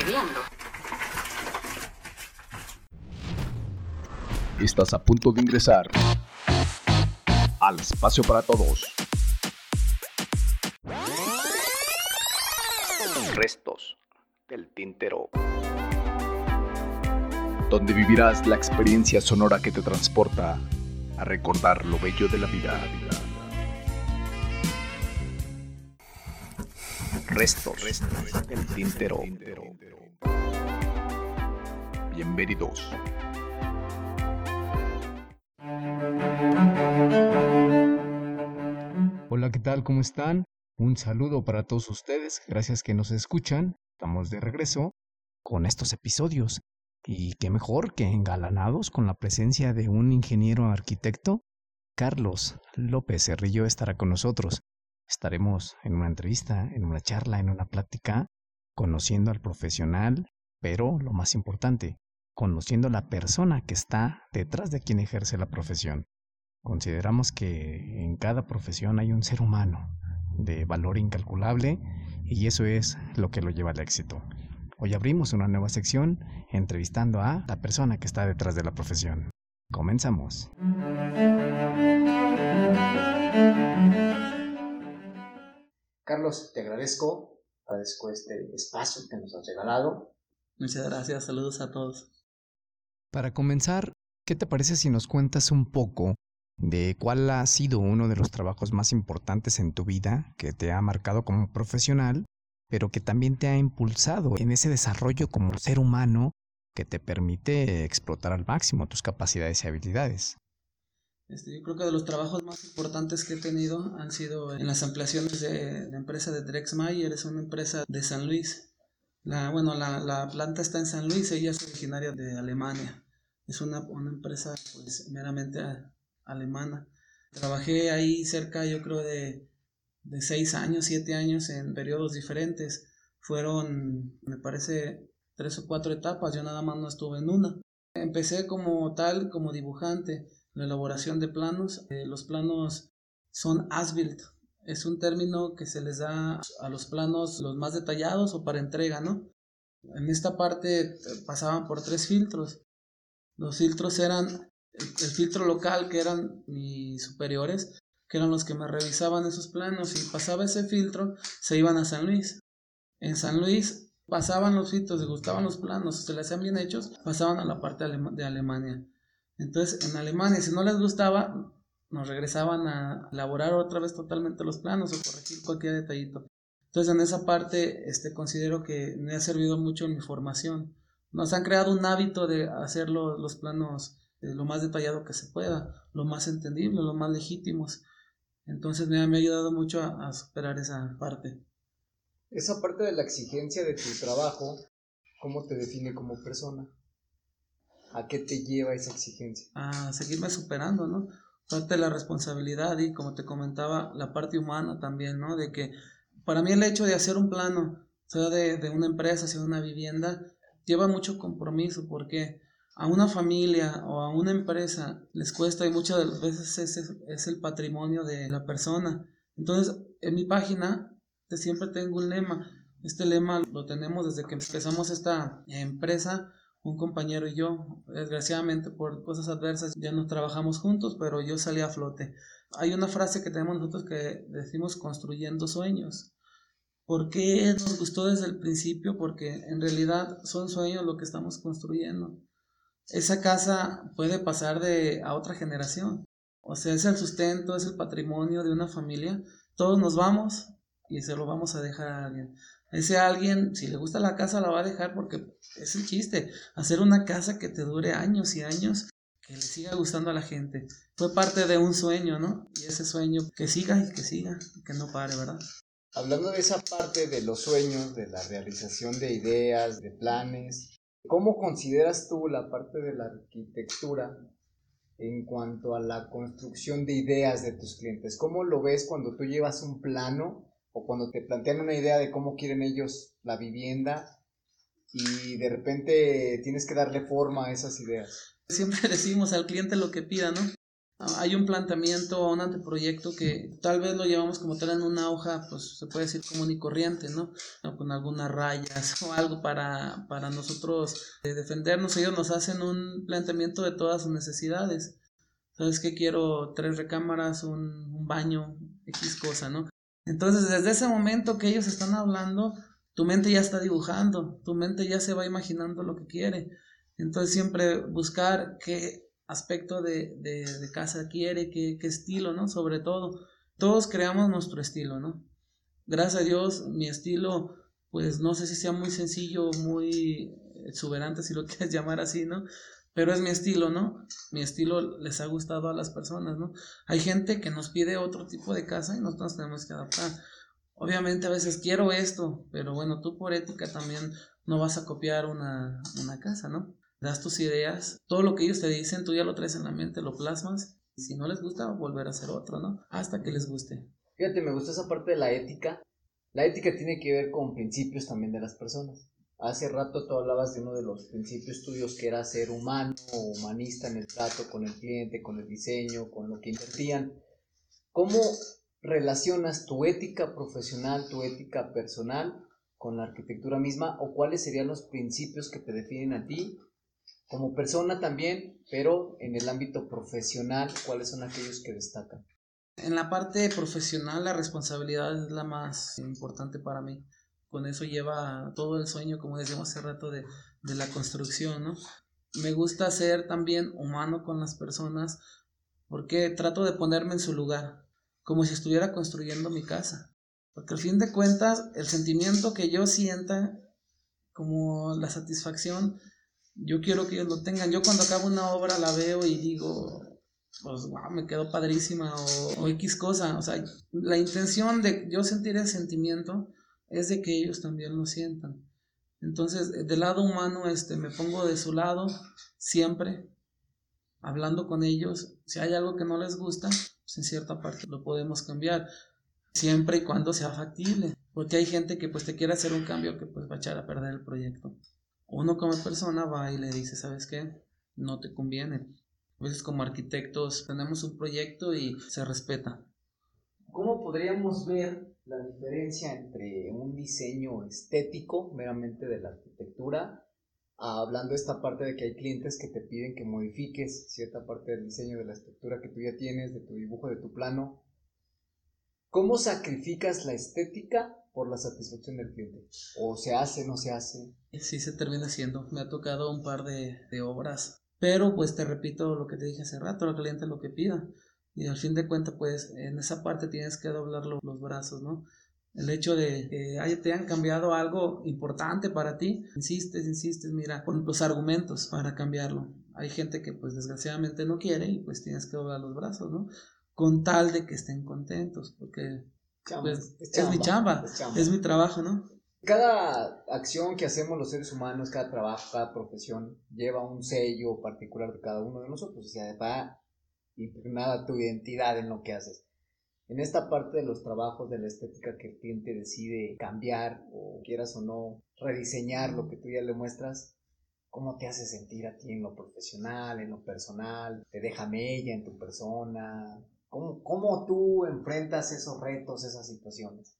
escribiendo. Estás a punto de ingresar al espacio para todos. Restos del tintero. Donde vivirás la experiencia sonora que te transporta a recordar lo bello de la vida. Restos, restos del tintero. Bienvenidos. Hola, ¿qué tal? ¿Cómo están? Un saludo para todos ustedes. Gracias que nos escuchan. Estamos de regreso con estos episodios. Y qué mejor que engalanados con la presencia de un ingeniero arquitecto. Carlos López Cerrillo estará con nosotros. Estaremos en una entrevista, en una charla, en una plática, conociendo al profesional, pero lo más importante, conociendo la persona que está detrás de quien ejerce la profesión. Consideramos que en cada profesión hay un ser humano de valor incalculable y eso es lo que lo lleva al éxito. Hoy abrimos una nueva sección entrevistando a la persona que está detrás de la profesión. Comenzamos. Carlos, te agradezco, agradezco este espacio que nos has regalado. Muchas gracias, saludos a todos. Para comenzar, ¿qué te parece si nos cuentas un poco de cuál ha sido uno de los trabajos más importantes en tu vida que te ha marcado como profesional, pero que también te ha impulsado en ese desarrollo como ser humano que te permite explotar al máximo tus capacidades y habilidades. Este, yo creo que de los trabajos más importantes que he tenido han sido en las ampliaciones de la empresa de Drexmayer, es una empresa de San Luis. La, bueno, la, la planta está en San Luis, ella es originaria de Alemania. Es una, una empresa pues, meramente alemana. Trabajé ahí cerca, yo creo, de, de seis años, siete años en periodos diferentes. Fueron, me parece, tres o cuatro etapas, yo nada más no estuve en una. Empecé como tal, como dibujante, la elaboración de planos. Eh, los planos son as-built, es un término que se les da a los planos los más detallados o para entrega, ¿no? En esta parte eh, pasaban por tres filtros. Los filtros eran el, filtro local, que eran mis superiores, que eran los que me revisaban esos planos, y pasaba ese filtro, se iban a San Luis. En San Luis pasaban los filtros, les gustaban los planos, se les hacían bien hechos, pasaban a la parte de Alemania. Entonces, en Alemania, si no les gustaba, nos regresaban a elaborar otra vez totalmente los planos o corregir cualquier detallito. Entonces, en esa parte, este, considero que me ha servido mucho en mi formación. Nos han creado un hábito de hacer los planos lo más detallado que se pueda, lo más entendible, lo más legítimos. Entonces me me ha ayudado mucho a, superar esa parte. Esa parte de la exigencia de tu trabajo, ¿cómo te define como persona? ¿A qué te lleva esa exigencia? A seguirme superando, ¿no? Parte de la responsabilidad y como te comentaba, la parte humana también, ¿no? De que para mí el hecho de hacer un plano, sea de, una empresa, sea de una vivienda, lleva mucho compromiso. porque a una familia o a una empresa les cuesta y muchas de las veces es, es el patrimonio de la persona. Entonces, en mi página siempre tengo un lema. Este lema lo tenemos desde que empezamos esta empresa, un compañero y yo. Desgraciadamente por cosas adversas ya no trabajamos juntos, pero yo salí a flote. Hay una frase que tenemos nosotros que decimos construyendo sueños. ¿Por qué nos gustó desde el principio? Porque en realidad son sueños lo que estamos construyendo esa casa puede pasar de a otra generación. O sea, es el sustento, es el patrimonio de una familia. Todos nos vamos y se lo vamos a dejar a alguien. Ese alguien, si le gusta la casa, la va a dejar porque es el chiste. Hacer una casa que te dure años y años, que le siga gustando a la gente. Fue parte de un sueño, ¿no? Y ese sueño que siga y que siga, que no pare, ¿verdad? Hablando de esa parte de los sueños, de la realización de ideas, de planes, ¿Cómo consideras tú la parte de la arquitectura en cuanto a la construcción de ideas de tus clientes? ¿Cómo lo ves cuando tú llevas un plano o cuando te plantean una idea de cómo quieren ellos la vivienda y de repente tienes que darle forma a esas ideas? Siempre decimos al cliente lo que pida, ¿no? hay un planteamiento o un anteproyecto que tal vez lo llevamos como tal en una hoja, pues se puede decir común y corriente, ¿no? con algunas rayas o algo para, para nosotros eh, defendernos. Ellos nos hacen un planteamiento de todas sus necesidades. ¿Sabes qué? Quiero tres recámaras, un, un baño, X cosa, ¿no? Entonces, desde ese momento que ellos están hablando, tu mente ya está dibujando, tu mente ya se va imaginando lo que quiere. Entonces, siempre buscar que aspecto de, de, de casa quiere, qué, qué, estilo, ¿no? Sobre todo, todos creamos nuestro estilo, ¿no? Gracias a Dios, mi estilo, pues no sé si sea muy sencillo, muy exuberante, si lo quieres llamar así, ¿no? Pero es mi estilo, ¿no? Mi estilo les ha gustado a las personas, ¿no? Hay gente que nos pide otro tipo de casa y nosotros tenemos que adaptar. Obviamente a veces quiero esto, pero bueno, tú por ética también no vas a copiar una, una casa, ¿no? das tus ideas, todo lo que ellos te dicen, tú ya lo traes en la mente, lo plasmas, y si no les gusta, volver a hacer otro, ¿no? Hasta que les guste. Fíjate, me gusta esa parte de la ética. La ética tiene que ver con principios también de las personas. Hace rato tú hablabas de uno de los principios tuyos que era ser humano o humanista en el trato con el cliente, con el diseño, con lo que invertían. ¿Cómo relacionas tu ética profesional, tu ética personal con la arquitectura misma o cuáles serían los principios que te definen a ti como persona también, pero en el ámbito profesional, ¿cuáles son aquellos que destacan? En la parte profesional, la responsabilidad es la más importante para mí. Con eso lleva todo el sueño, como decíamos hace rato, de, de la construcción, ¿no? Me gusta ser también humano con las personas porque trato de ponerme en su lugar, como si estuviera construyendo mi casa. Porque al fin de cuentas, el sentimiento que yo sienta, como la satisfacción, yo quiero que ellos lo tengan. Yo cuando acabo una obra la veo y digo, pues wow, me quedó padrísima o, X cosa. O sea, la intención de yo sentir ese sentimiento es de que ellos también lo sientan. Entonces, del lado humano, este, me pongo de su lado siempre, hablando con ellos. Si hay algo que no les gusta, pues en cierta parte lo podemos cambiar, siempre y cuando sea factible. Porque hay gente que pues te quiere hacer un cambio que pues va a echar a perder el proyecto uno como persona va y le dice, ¿sabes qué? No te conviene. A veces como arquitectos tenemos un proyecto y se respeta. ¿Cómo podríamos ver la diferencia entre un diseño estético meramente de la arquitectura, hablando esta parte de que hay clientes que te piden que modifiques cierta parte del diseño de la estructura que tú ya tienes, de tu dibujo, de tu plano? ¿Cómo sacrificas la estética por la satisfacción del cliente. O se hace, no se hace. Sí, se termina haciendo. Me ha tocado un par de, obras. Pero pues te repito lo que te dije hace rato, el cliente lo que pida. Y al fin de cuentas, pues en esa parte tienes que doblar los brazos, ¿no? El hecho de que te han cambiado algo importante para ti, insistes, insistes, mira, con los argumentos para cambiarlo. Hay gente que pues desgraciadamente no quiere y pues tienes que doblar los brazos, ¿no? Con tal de que estén contentos, porque pues, es, mi chamba, es, mi trabajo, ¿no? Cada acción que hacemos los seres humanos, cada trabajo, cada profesión, lleva un sello particular de cada uno de nosotros, o sea, va impregnada tu identidad en lo que haces. En esta parte de los trabajos de la estética que el cliente decide cambiar o quieras o no rediseñar lo que tú ya le muestras, ¿cómo te hace sentir a ti en lo profesional, en lo personal? ¿Te deja mella en tu persona? ¿Cómo, ¿Cómo tú enfrentas esos retos, esas situaciones?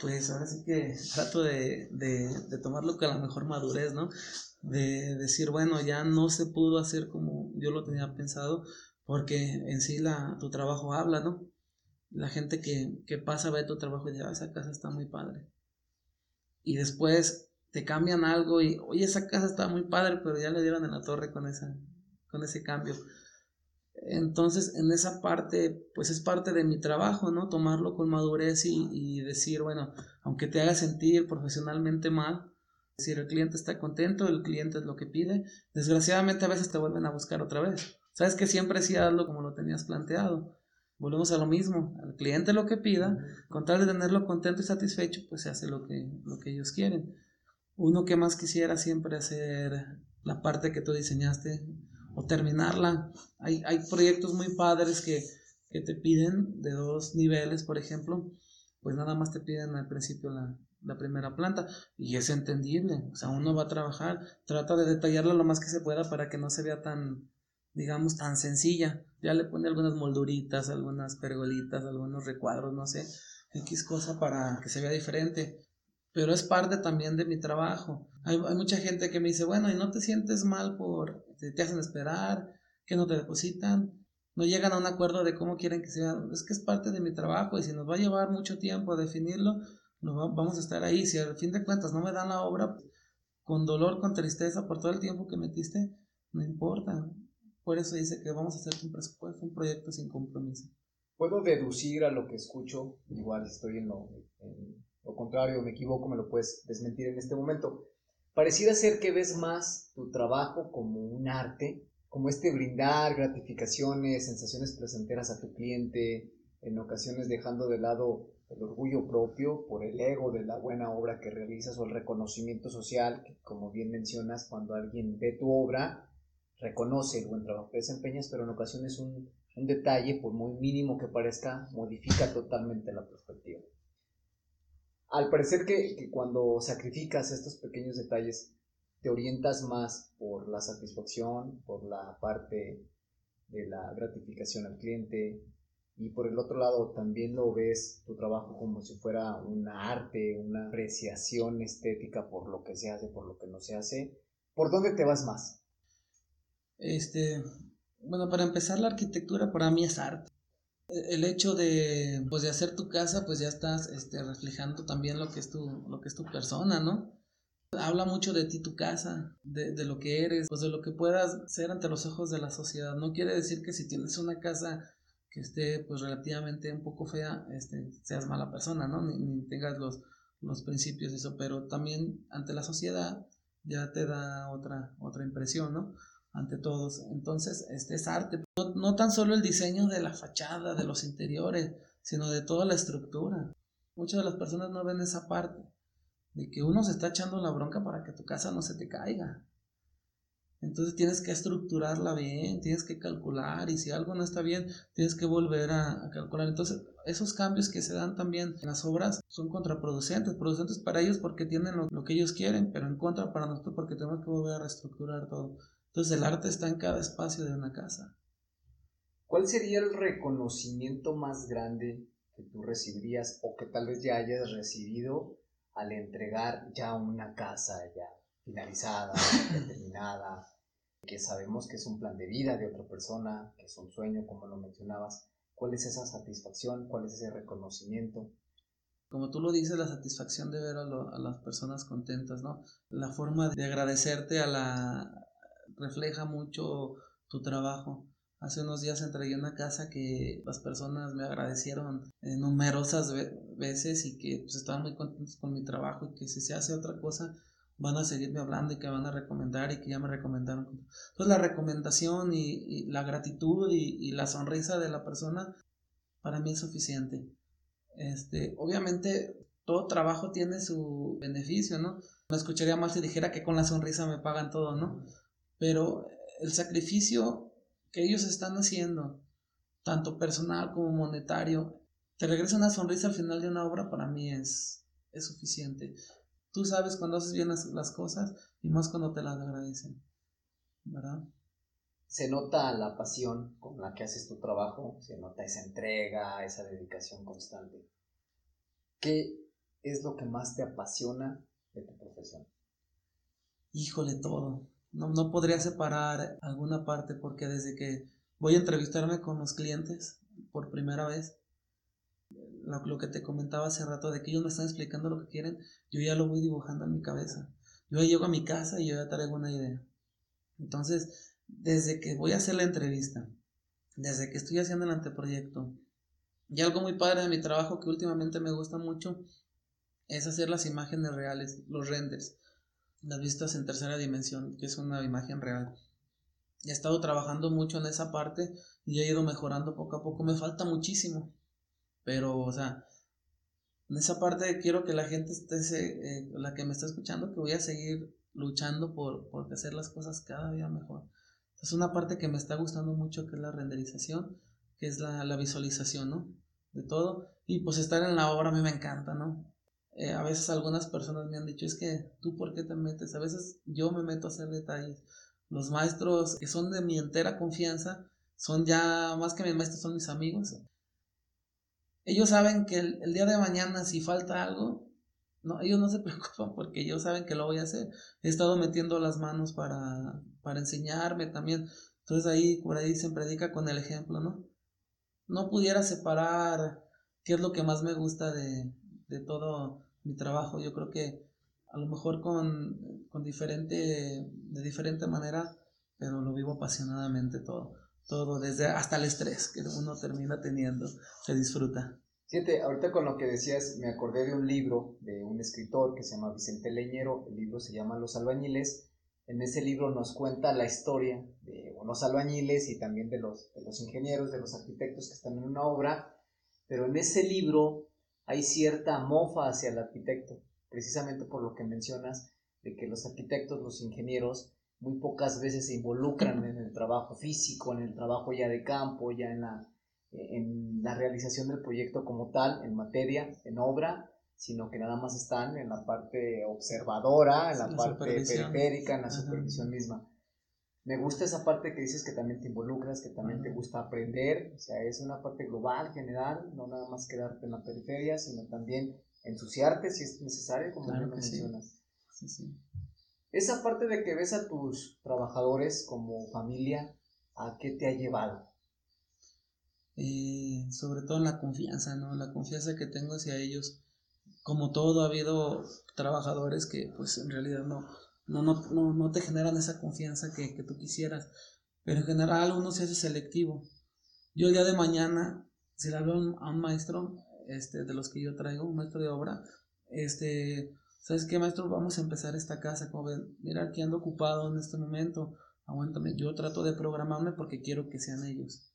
Pues ahora sí que trato de, de, de, tomarlo con la mejor madurez, ¿no? De decir, bueno, ya no se pudo hacer como yo lo tenía pensado, porque en sí la, tu trabajo habla, ¿no? La gente que, que pasa ve tu trabajo y dice, ah, esa casa está muy padre. Y después te cambian algo y, oye, esa casa está muy padre, pero ya le dieron en la torre con, esa, con ese cambio. Entonces, en esa parte, pues es parte de mi trabajo, ¿no? Tomarlo con madurez y, decir, bueno, aunque te haga sentir profesionalmente mal, si el cliente está contento, el cliente es lo que pide, desgraciadamente a veces te vuelven a buscar otra vez. Sabes que siempre sí hazlo como lo tenías planteado. Volvemos a lo mismo, al cliente lo que pida, con tal de tenerlo contento y satisfecho, pues se hace lo que, lo que ellos quieren. Uno que más quisiera siempre hacer la parte que tú diseñaste, o terminarla. Hay, hay proyectos muy padres que, que, te piden de dos niveles, por ejemplo, pues nada más te piden al principio la, la primera planta y es entendible, o sea, uno va a trabajar, trata de detallarla lo más que se pueda para que no se vea tan digamos, tan sencilla. Ya le pone algunas molduritas, algunas pergolitas, algunos recuadros, no sé, X cosa para que se vea diferente. Pero es parte también de mi trabajo. Hay, mucha gente que me dice, bueno, ¿y no te sientes mal por, te, te hacen esperar, que no te depositan? no llegan a un acuerdo de cómo quieren que sea. Es que es parte de mi trabajo y si nos va a llevar mucho tiempo a definirlo, no vamos a estar ahí. Si al fin de cuentas no me dan la obra, con dolor, con tristeza por todo el tiempo que metiste, no importa. Por eso dice que vamos a hacer un presupuesto, un proyecto sin compromiso. Puedo deducir a lo que escucho, igual estoy en lo, en contrario, me equivoco, me lo puedes desmentir en este momento. Pareciera ser que ves más tu trabajo como un arte, como este brindar gratificaciones, sensaciones placenteras a tu cliente, en ocasiones dejando de lado el orgullo propio por el ego de la buena obra que realizas o el reconocimiento social, que como bien mencionas, cuando alguien ve tu obra, reconoce el buen trabajo que desempeñas, pero en ocasiones un, un detalle, por muy mínimo que parezca, modifica totalmente la perspectiva. Al parecer que, que cuando sacrificas estos pequeños detalles, te orientas más por la satisfacción, por la parte de la gratificación al cliente, y por el otro lado también lo ves tu trabajo como si fuera una arte, una apreciación estética por lo que se hace, por lo que no se hace. ¿Por dónde te vas más? Este, bueno, para empezar la arquitectura para mí es arte. El hecho de, pues, de hacer tu casa, pues ya estás este, reflejando también lo que, es tu, lo que es tu persona, ¿no? Habla mucho de ti tu casa, de, de lo que eres, pues de lo que puedas ser ante los ojos de la sociedad. No quiere decir que si tienes una casa que esté pues relativamente un poco fea, este, seas mala persona, ¿no? Ni, tengas los, los principios y eso, pero también ante la sociedad ya te da otra, otra impresión, ¿no? Ante todos. Entonces, este es arte. No, no tan solo el diseño de la fachada, de los interiores, sino de toda la estructura. Muchas de las personas no ven esa parte, de que uno se está echando la bronca para que tu casa no se te caiga. Entonces tienes que estructurarla bien, tienes que calcular y si algo no está bien, tienes que volver a, calcular. Entonces esos cambios que se dan también en las obras son contraproducentes, producentes para ellos porque tienen lo, que ellos quieren, pero en contra para nosotros porque tenemos que volver a reestructurar todo. Entonces el arte está en cada espacio de una casa. ¿Cuál sería el reconocimiento más grande que tú recibirías o que tal vez ya hayas recibido al entregar ya una casa ya finalizada, terminada, que sabemos que es un plan de vida de otra persona, que es un sueño, como lo mencionabas. ¿Cuál es esa satisfacción? ¿Cuál es ese reconocimiento? Como tú lo dices, la satisfacción de ver a, a las personas contentas, ¿no? La forma de agradecerte a la... refleja mucho tu trabajo. Hace unos días entregué una casa que las personas me agradecieron numerosas veces y que pues, estaban muy contentos con mi trabajo y que si se hace otra cosa, van a seguirme hablando y que van a recomendar y que ya me recomendaron. Entonces la recomendación y, la gratitud y, la sonrisa de la persona para mí es suficiente. Este, obviamente todo trabajo tiene su beneficio, ¿no? Me escucharía mal si dijera que con la sonrisa me pagan todo, ¿no? Pero el sacrificio que ellos están haciendo, tanto personal como monetario, te regresa una sonrisa al final de una obra, para mí es, es suficiente. Tú sabes cuando haces bien las, cosas y más cuando te las agradecen, ¿verdad? Se nota la pasión con la que haces tu trabajo, se nota esa entrega, esa dedicación constante. ¿Qué es lo que más te apasiona de tu profesión? Híjole, todo. No, no podría separar alguna parte porque desde que voy a entrevistarme con los clientes por primera vez, lo, que te comentaba hace rato, de que ellos me están explicando lo que quieren, yo ya lo voy dibujando en mi cabeza. Yo llego a mi casa y yo ya traigo una idea. Entonces, desde que voy a hacer la entrevista, desde que estoy haciendo el anteproyecto, y algo muy padre de mi trabajo que últimamente me gusta mucho es hacer las imágenes reales, los renders, las vistas en tercera dimensión, que es una imagen real. He estado trabajando mucho en esa parte y he ido mejorando poco a poco. Me falta muchísimo, pero, o sea, en esa parte quiero que la gente esté, eh, la que me está escuchando, que voy a seguir luchando por, por hacer las cosas cada día mejor. Es una parte que me está gustando mucho, que es la renderización, que es la, la visualización, ¿no? De todo. Y pues estar en la obra a mí me encanta, ¿no? Eh, a veces algunas personas me han dicho, es que tú por qué te metes, a veces yo me meto a hacer detalles. Los maestros que son de mi entera confianza son ya más que mis maestros, son mis amigos. Ellos saben que el, día de mañana, si falta algo, no, ellos no se preocupan porque ellos saben que lo voy a hacer. He estado metiendo las manos para, para enseñarme también. Entonces ahí, por ahí se predica con el ejemplo, ¿no? No pudiera separar qué es lo que más me gusta de, de todo mi trabajo. Yo creo que a lo mejor con, con diferente, de diferente manera, pero lo vivo apasionadamente todo. Todo, desde hasta el estrés que uno termina teniendo, se disfruta. Fíjate, ahorita con lo que decías, me acordé de un libro de un escritor que se llama Vicente Leñero, el libro se llama Los albañiles, en ese libro nos cuenta la historia de unos albañiles y también de los, de los ingenieros, de los arquitectos que están en una obra, pero en ese libro hay cierta mofa hacia el arquitecto, precisamente por lo que mencionas de que los arquitectos, los ingenieros, muy pocas veces se involucran en el trabajo físico, en el trabajo ya de campo, ya en la, en la realización del proyecto como tal, en materia, en obra, sino que nada más están en la parte observadora, en la, parte periférica, en la supervisión misma. Me gusta esa parte que dices que también te involucras, que también te gusta aprender, o sea, es una parte global, general, no nada más quedarte en la periferia, sino también ensuciarte si es necesario, como claro mencionas. Sí. Sí, Esa parte de que ves a tus trabajadores como familia, ¿a qué te ha llevado? Eh, sobre todo en la confianza, ¿no? La confianza que tengo hacia ellos. Como todo, ha habido trabajadores que pues en realidad no, no, no, no, te generan esa confianza que, que, tú quisieras. Pero en general uno se hace selectivo. Yo el día de mañana, si le hablo a un maestro, este, de los que yo traigo, un maestro de obra, este, ¿sabes qué maestro? Vamos a empezar esta casa, como ven, mira, aquí ando ocupado en este momento, aguántame, yo trato de programarme porque quiero que sean ellos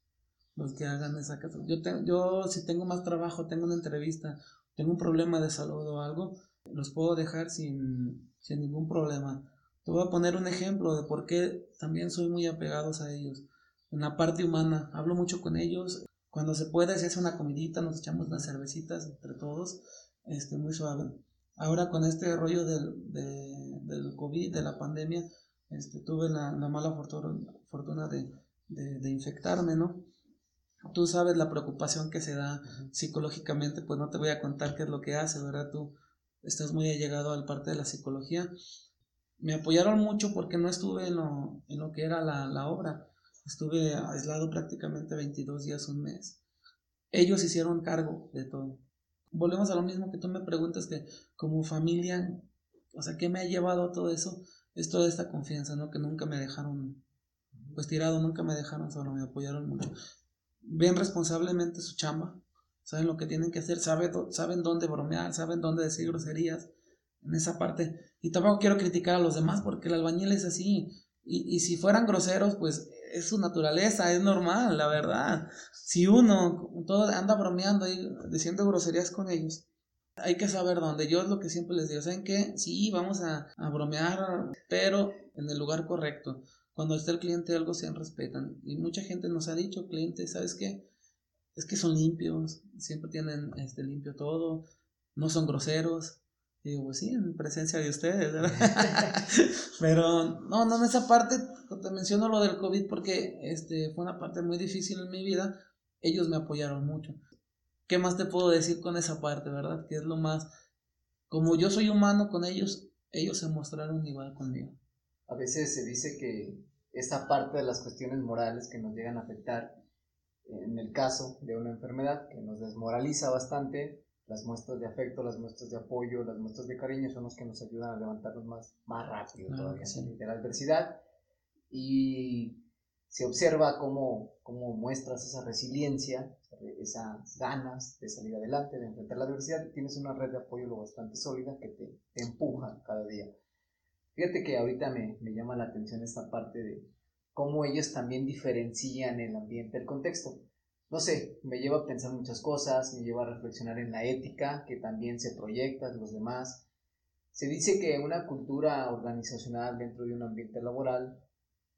los que hagan esa casa. Yo, yo si tengo más trabajo, tengo una entrevista, tengo un problema de salud o algo, los puedo dejar sin, sin ningún problema. Te voy a poner un ejemplo de por qué también soy muy apegados a ellos. En la parte humana, hablo mucho con ellos. Cuando se puede, se hace una comidita, nos echamos unas cervecitas entre todos, este, muy suave. Ahora con este rollo del, de, del COVID, de la pandemia, este, tuve la, la mala fortuna, fortuna de, de, de, infectarme, ¿no? Tú sabes la preocupación que se da psicológicamente, pues no te voy a contar qué es lo que hace, ¿verdad? Tú estás muy allegado al parte de la psicología. Me apoyaron mucho porque no estuve en lo, en lo que era la, la obra. Estuve aislado prácticamente 22 días, un mes. Ellos hicieron cargo de todo. Volvemos a lo mismo que tú me preguntas que como familia, o sea, ¿qué me ha llevado a todo eso? Es toda esta confianza, ¿no? Que nunca me dejaron, pues tirado, nunca me dejaron solo, me apoyaron mucho. Ven responsablemente su chamba, saben lo que tienen que hacer, saben, saben dónde bromear, saben dónde decir groserías en esa parte. Y tampoco quiero criticar a los demás porque el albañil es así. Y, y si fueran groseros, pues es su naturaleza, es normal, la verdad. Si uno todo anda bromeando y diciendo groserías con ellos, hay que saber dónde. Yo es lo que siempre les digo, ¿saben qué? Sí, vamos a, a bromear, pero en el lugar correcto. Cuando está el cliente, algo se respetan. Y mucha gente nos ha dicho, cliente, ¿sabes qué? Es que son limpios, siempre tienen este, limpio todo, no son groseros. Y digo, pues sí, en presencia de ustedes, ¿verdad? Pero no, no en esa parte, te menciono lo del COVID porque este, fue una parte muy difícil en mi vida, ellos me apoyaron mucho. ¿Qué más te puedo decir con esa parte, verdad? Que es lo más, como yo soy humano con ellos, ellos se mostraron igual conmigo. A veces se dice que esa parte de las cuestiones morales que nos llegan a afectar en el caso de una enfermedad que nos desmoraliza bastante, las muestras de afecto, las muestras de apoyo, las muestras de cariño son los que nos ayudan a levantarnos más, más rápido todavía de la adversidad. Y se observa cómo, cómo muestras esa resiliencia, esas ganas de salir adelante, de enfrentar la adversidad, tienes una red de apoyo lo bastante sólida que te, te empuja cada día. Fíjate que ahorita me, me llama la atención esta parte de, cómo ellos también diferencian el ambiente, el contexto. No sé, me lleva a pensar muchas cosas, me lleva a reflexionar en la ética que también se proyecta en los demás. Se dice que una cultura organizacional dentro de un ambiente laboral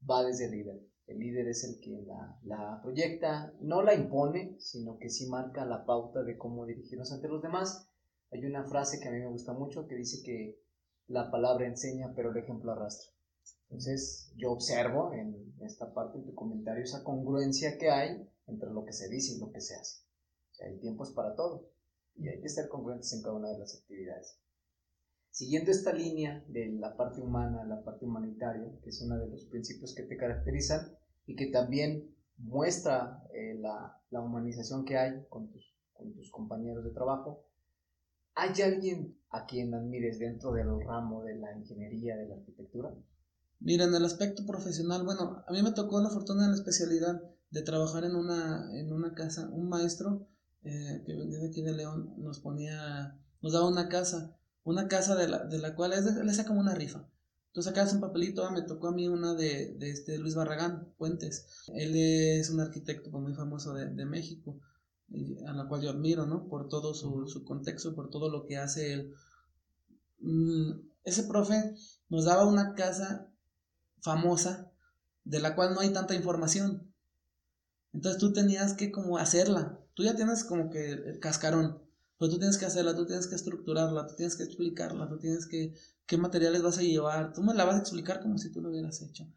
va desde el líder. El líder es el que la, la proyecta, no la impone, sino que sí marca la pauta de cómo dirigirnos ante los demás. Hay una frase que a mí me gusta mucho que dice que la palabra enseña, pero el ejemplo arrastra. Entonces, yo observo en esta parte de tu comentario esa congruencia que hay entre lo que se dice y lo que se hace. O sea, hay tiempos para todo y hay que ser congruentes en cada una de las actividades. Siguiendo esta línea de la parte humana, la parte humanitaria, que es uno de los principios que te caracterizan y que también muestra eh, la, la, humanización que hay con tus, con tus compañeros de trabajo, ¿hay alguien a quien admires dentro del ramo de la ingeniería, de la arquitectura? Mira, en el aspecto profesional, bueno, a mí me tocó la fortuna de la especialidad de trabajar en una, en una casa, un maestro eh, que venía de aquí de León nos ponía, nos daba una casa, una casa de la, de la cual es, le saca como una rifa. Tú sacabas un papelito, ah, me tocó a mí una de, de este Luis Barragán, Puentes. Él es un arquitecto pues, muy famoso de, de México, a la cual yo admiro, ¿no? Por todo su, su contexto, por todo lo que hace él. Mm, ese profe nos daba una casa famosa de la cual no hay tanta información. Entonces tú tenías que como hacerla. Tú ya tienes como que el cascarón, pero tú tienes que hacerla, tú tienes que estructurarla, tú tienes que explicarla, tú tienes que qué materiales vas a llevar, tú me la vas a explicar como si tú lo hubieras hecho.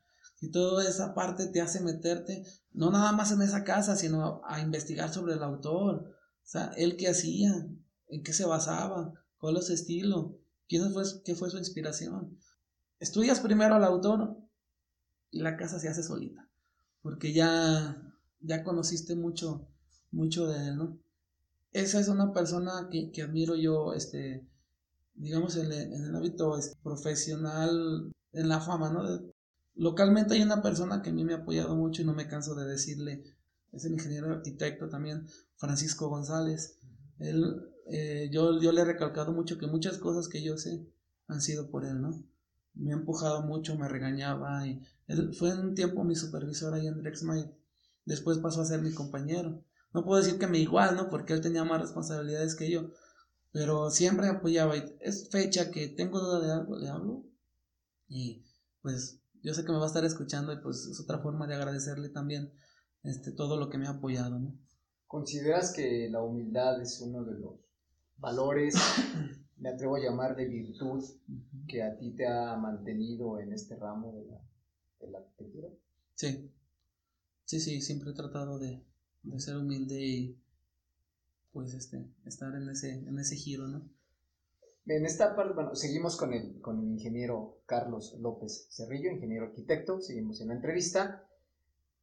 Y toda esa parte te hace meterte, no nada más en esa casa, sino a, investigar sobre el autor. O sea, él qué hacía, en qué se basaba, cuál es su estilo, quién fue, qué fue su inspiración. Estudias primero al autor y la casa se hace solita, porque ya ya conociste mucho, mucho de él, ¿no? Esa es una persona que, que admiro yo, este, digamos, en, el, en el hábito este, profesional, en la fama, ¿no? Localmente hay una persona que a mí me ha apoyado mucho y no me canso de decirle, es el ingeniero arquitecto también, Francisco González. Él, eh, yo, yo le he recalcado mucho que muchas cosas que yo sé han sido por él, ¿no? Me empujado mucho, me regañaba y fue un tiempo mi supervisor ahí en Drexmay después pasó a ser mi compañero. No puedo decir que me igual, ¿no? Porque él tenía más responsabilidades que yo, pero siempre apoyaba. Y es fecha que tengo duda de algo, le hablo. Y pues yo sé que me va a estar escuchando y pues es otra forma de agradecerle también este, todo lo que me ha apoyado, ¿no? ¿Consideras que la humildad es uno de los valores, me atrevo a llamar de virtud, que a ti te ha mantenido en este ramo de la, de la arquitectura? Sí, Sí, sí, siempre he tratado de, ser humilde y pues este, estar en ese, en ese giro, ¿no? En esta parte, bueno, seguimos con el, con el ingeniero Carlos López Cerrillo, ingeniero arquitecto, seguimos en la entrevista.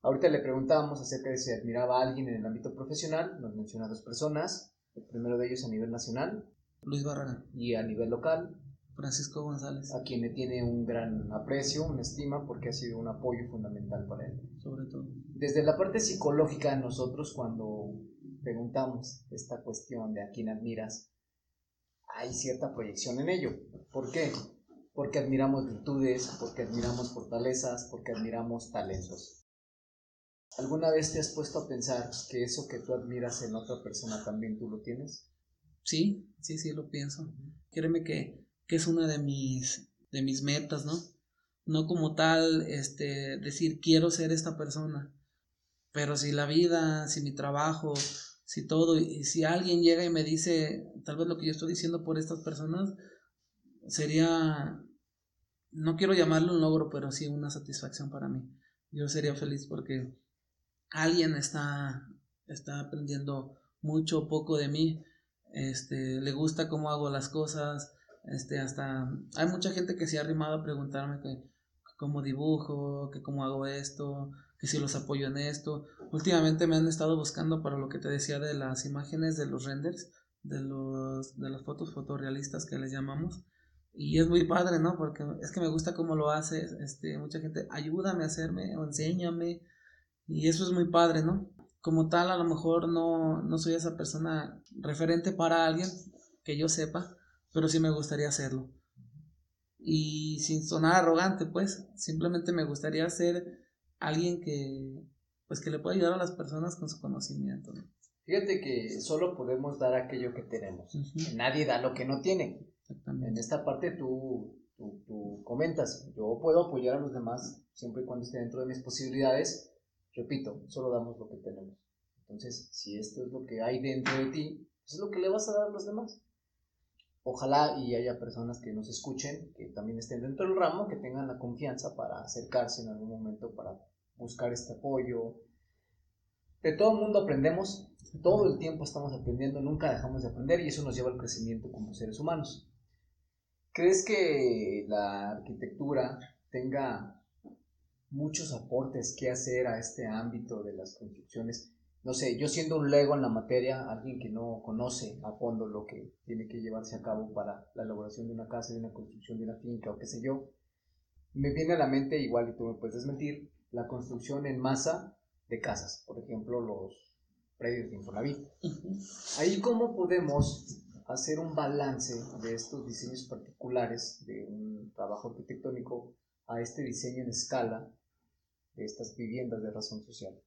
Ahorita le preguntábamos acerca de si admiraba a alguien en el ámbito profesional, nos menciona dos personas, el primero de ellos a nivel nacional. Luis Barragán. Y a nivel local. Francisco González. A quien le tiene un gran aprecio, una estima, porque ha sido un apoyo fundamental para él. Sobre todo. Desde la parte psicológica, nosotros cuando preguntamos esta cuestión de a quién admiras, hay cierta proyección en ello. ¿Por qué? Porque admiramos virtudes, porque admiramos fortalezas, porque admiramos talentos. ¿Alguna vez te has puesto a pensar que eso que tú admiras en otra persona también tú lo tienes? Sí, sí, sí, lo pienso. Créeme que que es una de mis, de mis metas, ¿no? No como tal, este, decir quiero ser esta persona, pero si la vida, si mi trabajo, si todo, y si alguien llega y me dice tal vez lo que yo estoy diciendo por estas personas, sería, no quiero llamarlo un logro, pero sí una satisfacción para mí. Yo sería feliz porque alguien está, está aprendiendo mucho o poco de mí, este, le gusta cómo hago las cosas, este, hasta hay mucha gente que se ha arrimado a preguntarme que, cómo dibujo, que cómo hago esto, que si los apoyo en esto. Últimamente me han estado buscando para lo que te decía de las imágenes de los renders, de los de las fotos fotorrealistas que les llamamos. Y es muy padre, ¿no? Porque es que me gusta cómo lo haces, este, mucha gente, ayúdame a hacerme o enséñame. Y eso es muy padre, ¿no? Como tal, a lo mejor no, no soy esa persona referente para alguien que yo sepa, pero sí me gustaría hacerlo. Y sin sonar arrogante, pues, simplemente me gustaría ser alguien que, pues, que le pueda ayudar a las personas con su conocimiento. Fíjate que solo podemos dar aquello que tenemos. Nadie da lo que no tiene. En esta parte tú, tú, tú, comentas, yo puedo apoyar a los demás siempre y cuando esté dentro de mis posibilidades. Repito, solo damos lo que tenemos. Entonces, si esto es lo que hay dentro de ti, pues es lo que le vas a dar a los demás. ojalá y haya personas que nos escuchen, que también estén dentro del ramo, que tengan la confianza para acercarse en algún momento para buscar este apoyo. De todo el mundo aprendemos, todo el tiempo estamos aprendiendo, nunca dejamos de aprender y eso nos lleva al crecimiento como seres humanos. ¿Crees que la arquitectura tenga muchos aportes que hacer a este ámbito de las construcciones? No sé, yo siendo un lego en la materia, alguien que no conoce a fondo lo que tiene que llevarse a cabo para la elaboración de una casa, de una construcción de una finca o qué sé yo, me viene a la mente, igual y tú me puedes desmentir, la construcción en masa de casas, por ejemplo, los predios de Infonavit. Ahí cómo podemos hacer un balance de estos diseños particulares de un trabajo arquitectónico a este diseño en escala de estas viviendas de razón social.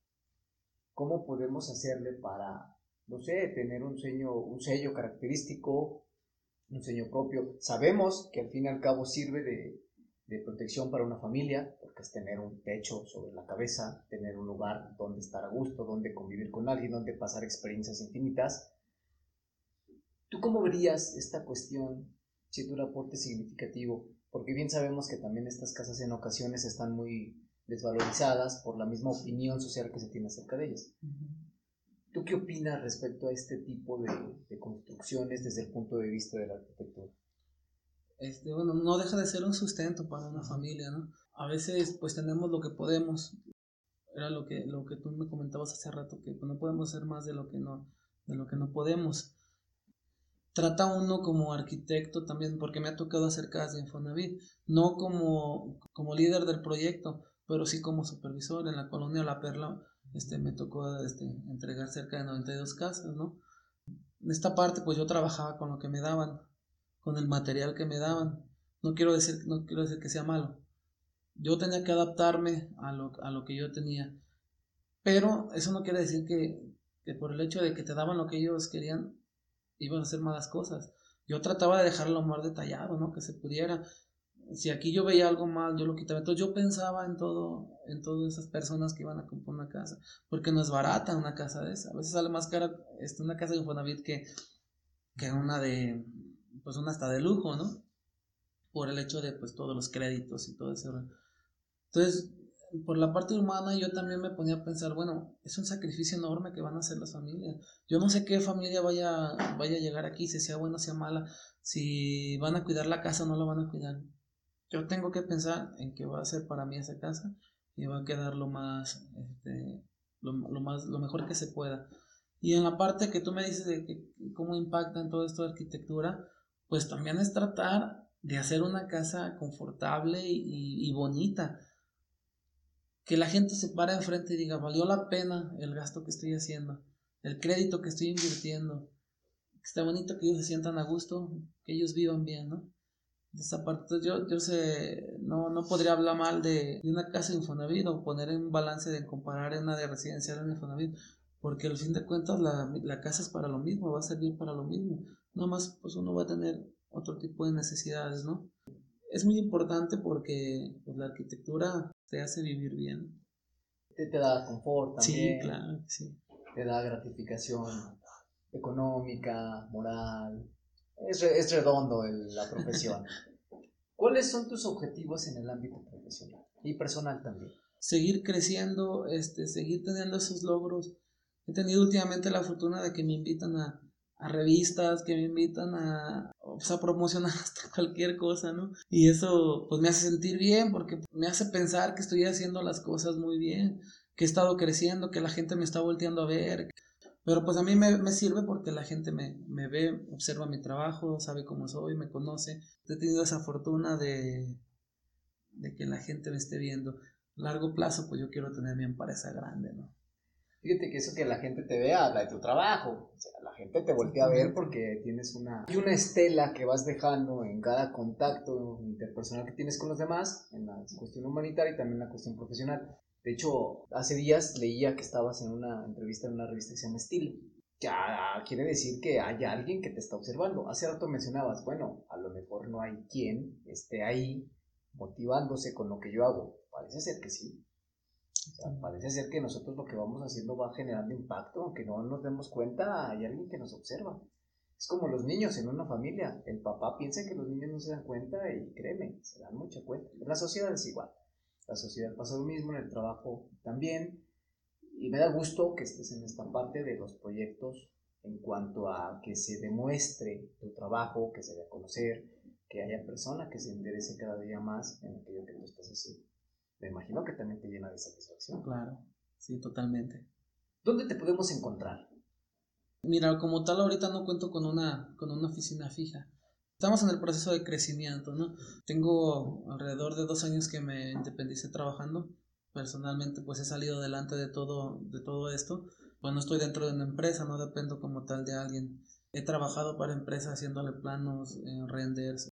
¿Cómo podemos hacerle para, no sé, tener un, sello, un sello característico, un sello propio? Sabemos que al fin y al cabo sirve de, de protección para una familia, porque es tener un techo sobre la cabeza, tener un lugar donde estar a gusto, donde convivir con alguien, donde pasar experiencias infinitas ¿Tú cómo verías esta cuestión siendo un aporte significativo? Porque bien sabemos que también estas casas en ocasiones están muy desvalorizadas por la misma opinión social que se tiene acerca de ellas. ¿Tú qué opinas respecto a este tipo de, construcciones desde el punto de vista de la arquitectura? Este, bueno, no deja de ser un sustento para una familia, ¿no? A veces pues tenemos lo que podemos. Era lo que, lo que tú me comentabas hace rato, que pues, no podemos hacer más de lo que no, de lo que no podemos trata uno como arquitecto también, porque me ha tocado hacer casas de Infonavit, no como, como líder del proyecto, pero sí como supervisor en la colonia La Perla, este, me tocó este, entregar cerca de 92 casas, ¿no? En esta parte, pues yo trabajaba con lo que me daban, con el material que me daban. No quiero decir, no quiero decir que sea malo. Yo tenía que adaptarme a lo, a lo que yo tenía. Pero eso no quiere decir que, que por el hecho de que te daban lo que ellos querían, iban a hacer malas cosas. Yo trataba de dejarlo más detallado, ¿no? Que se pudiera. Si aquí yo veía algo mal, yo lo quitaba. Entonces yo pensaba en todo, en todas esas personas que iban a comprar una casa, porque no es barata una casa de esa. A veces sale más cara este, una casa de Infonavit que, que una de, pues una hasta de lujo, ¿no? Por el hecho de, pues, todos los créditos y todo eso. Entonces, por la parte humana yo también me ponía a pensar, bueno, es un sacrificio enorme que van a hacer las familias. Yo no sé qué familia vaya, vaya a llegar aquí, si sea buena o sea mala, si van a cuidar la casa o no la van a cuidar. Yo tengo que pensar en qué va a ser para mí esa casa y va a quedar lo más, este, lo, más, lo mejor que se pueda. Y en la parte que tú me dices de que, cómo impacta en todo esto de arquitectura, pues también es tratar de hacer una casa confortable y bonita que la gente se para enfrente y diga, valió la pena el gasto que estoy haciendo, el crédito que estoy invirtiendo. Está bonito que ellos se sientan a gusto, que ellos vivan bien, ¿no? De esa parte, yo, yo sé, no, no podría hablar mal de, una casa de Infonavit o poner en un balance de comparar una de residencial en Infonavit, porque al fin de cuentas la, la casa es para lo mismo, va a servir para lo mismo. Nada más, pues uno va a tener otro tipo de necesidades, ¿no? Es muy importante porque pues, la arquitectura te hace vivir bien. Te, te da confort también. Sí, claro, sí. Te da gratificación económica, moral. Es, es redondo la profesión. ¿Cuáles son tus objetivos en el ámbito profesional y personal también? Seguir creciendo, este, seguir teniendo esos logros. He tenido últimamente la fortuna de que me invitan a, a revistas que me invitan a, pues, a promocionar hasta cualquier cosa, ¿no? Y eso pues me hace sentir bien porque me hace pensar que estoy haciendo las cosas muy bien, que he estado creciendo, que la gente me está volteando a ver. Pero pues a mí me, me sirve porque la gente me, me, ve, observa mi trabajo, sabe cómo soy, me conoce. He tenido esa fortuna de, de que la gente me esté viendo. largo plazo, pues yo quiero tener mi empresa grande, ¿no? Fíjate que eso que la gente te vea habla de tu trabajo. O sea, la gente te voltea a ver porque tienes una, y una estela que vas dejando en cada contacto interpersonal que tienes con los demás, en la cuestión humanitaria y también en la cuestión profesional. De hecho, hace días leía que estabas en una entrevista en una revista que se llama Estilo. Ya quiere decir que hay alguien que te está observando. Hace rato mencionabas, bueno, a lo mejor no hay quien esté ahí motivándose con lo que yo hago. Parece ser que sí parece ser que nosotros lo que vamos haciendo va generando impacto, aunque no nos demos cuenta, hay alguien que nos observa. Es como los niños en una familia. El papá piensa que los niños no se dan cuenta y créeme, se dan mucha cuenta. La sociedad es igual. La sociedad pasa lo mismo, en el trabajo también. Y me da gusto que estés en esta parte de los proyectos en cuanto a que se demuestre tu trabajo, que se dé a conocer, que haya personas que se interese cada día más en aquello que tú estás haciendo. Me imagino que también te llena de satisfacción. Claro, sí, totalmente. ¿Dónde te podemos encontrar? Mira, como tal ahorita no cuento con una, con una oficina fija. Estamos en el proceso de crecimiento, ¿no? Tengo alrededor de dos años que me independicé trabajando. Personalmente, pues he salido delante de todo, de todo esto. Pues no estoy dentro de una empresa, no dependo como tal de alguien. He trabajado para empresas haciéndole planos, eh, renders.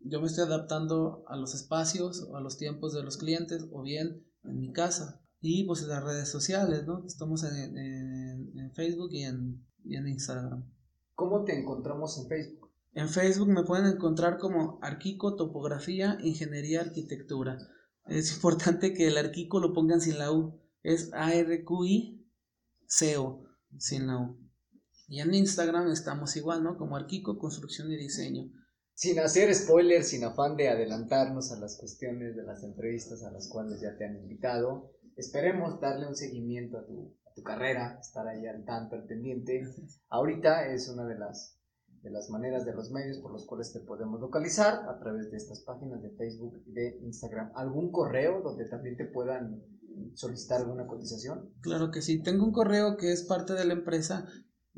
Yo me estoy adaptando a los espacios a los tiempos de los clientes o bien en mi casa. Y pues en las redes sociales, ¿no? Estamos en, en, Facebook y en, y en Instagram. ¿Cómo te encontramos en Facebook? En Facebook me pueden encontrar como Arquico Topografía Ingeniería Arquitectura. Es importante que el Arquico lo pongan sin la U. Es A-R-Q-I-C-O, sin la U. Y en Instagram estamos igual, ¿no? Como Arquico Construcción y Diseño. Sin hacer spoilers, sin afán de adelantarnos a las cuestiones de las entrevistas a las cuales ya te han invitado, esperemos darle un seguimiento a tu, a tu carrera, estar ahí al tanto, al pendiente. Ahorita es una de las, de las maneras, de los medios por los cuales te podemos localizar a través de estas páginas de Facebook y de Instagram. ¿Algún correo donde también te puedan solicitar alguna cotización? Claro que sí, tengo un correo que es parte de la empresa,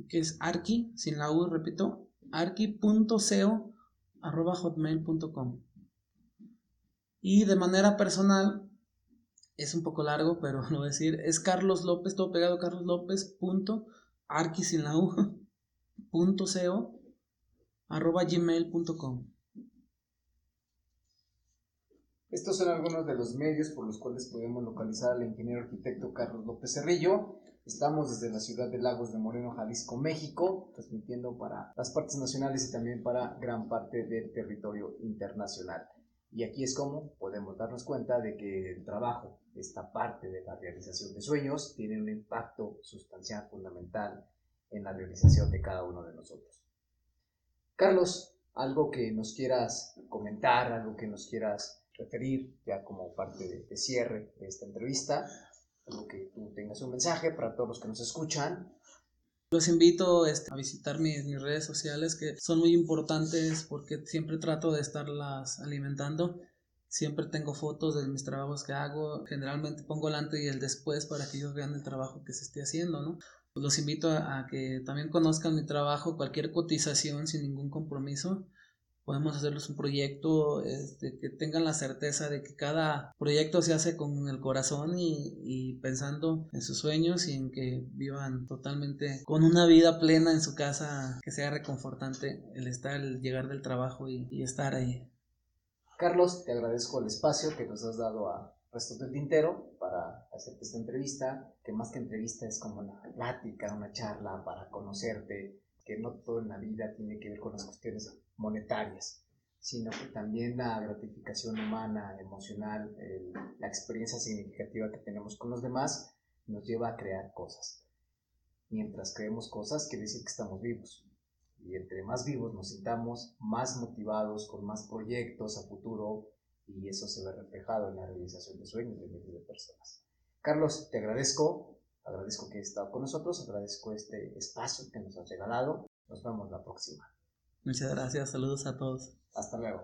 que es arqui, sin la U, repito, arqui.co arroba hotmail.com. Y de manera personal, es un poco largo, pero lo voy a decir, es Carlos López, todo pegado, Carlos López, punto, sin la U, punto arroba gmail.com. Estos son algunos de los medios por los cuales podemos localizar al ingeniero arquitecto Carlos López Cerrillo. Estamos desde la ciudad de Lagos de Moreno, Jalisco, México, transmitiendo para las partes nacionales y también para gran parte del territorio internacional. Y aquí es como podemos darnos cuenta de que el trabajo, esta parte de la realización de sueños, tiene un impacto sustancial, fundamental en la realización de cada uno de nosotros. Carlos, algo que nos quieras comentar, algo que nos quieras referir ya como parte de, de cierre de esta entrevista que tú tengas un mensaje para todos los que nos escuchan. Los invito este, a visitar mis, mis, redes sociales que son muy importantes porque siempre trato de estarlas alimentando. Siempre tengo fotos de mis trabajos que hago. Generalmente pongo el antes y el después para que ellos vean el trabajo que se esté haciendo, ¿no? Los invito a, a que también conozcan mi trabajo, cualquier cotización sin ningún compromiso podemos hacerles un proyecto este, que tengan la certeza de que cada proyecto se hace con el corazón y, pensando en sus sueños y en que vivan totalmente con una vida plena en su casa, que sea reconfortante el estar, el llegar del trabajo y, y estar ahí. Carlos, te agradezco el espacio que nos has dado a Resto del Tintero para hacerte esta entrevista, que más que entrevista es como una plática, una charla para conocerte, que no todo en la vida tiene que ver con las cuestiones monetarias, sino que también la gratificación humana, emocional, la experiencia significativa que tenemos con los demás nos lleva a crear cosas. Mientras creemos cosas, quiere decir que estamos vivos. Y entre más vivos nos sintamos, más motivados, con más proyectos a futuro, y eso se ve reflejado en la realización de sueños de miles de personas. Carlos, te agradezco Agradezco que hayas estado con nosotros, agradezco este espacio que nos has regalado. Nos vemos la próxima. Muchas gracias, saludos a todos. Hasta luego.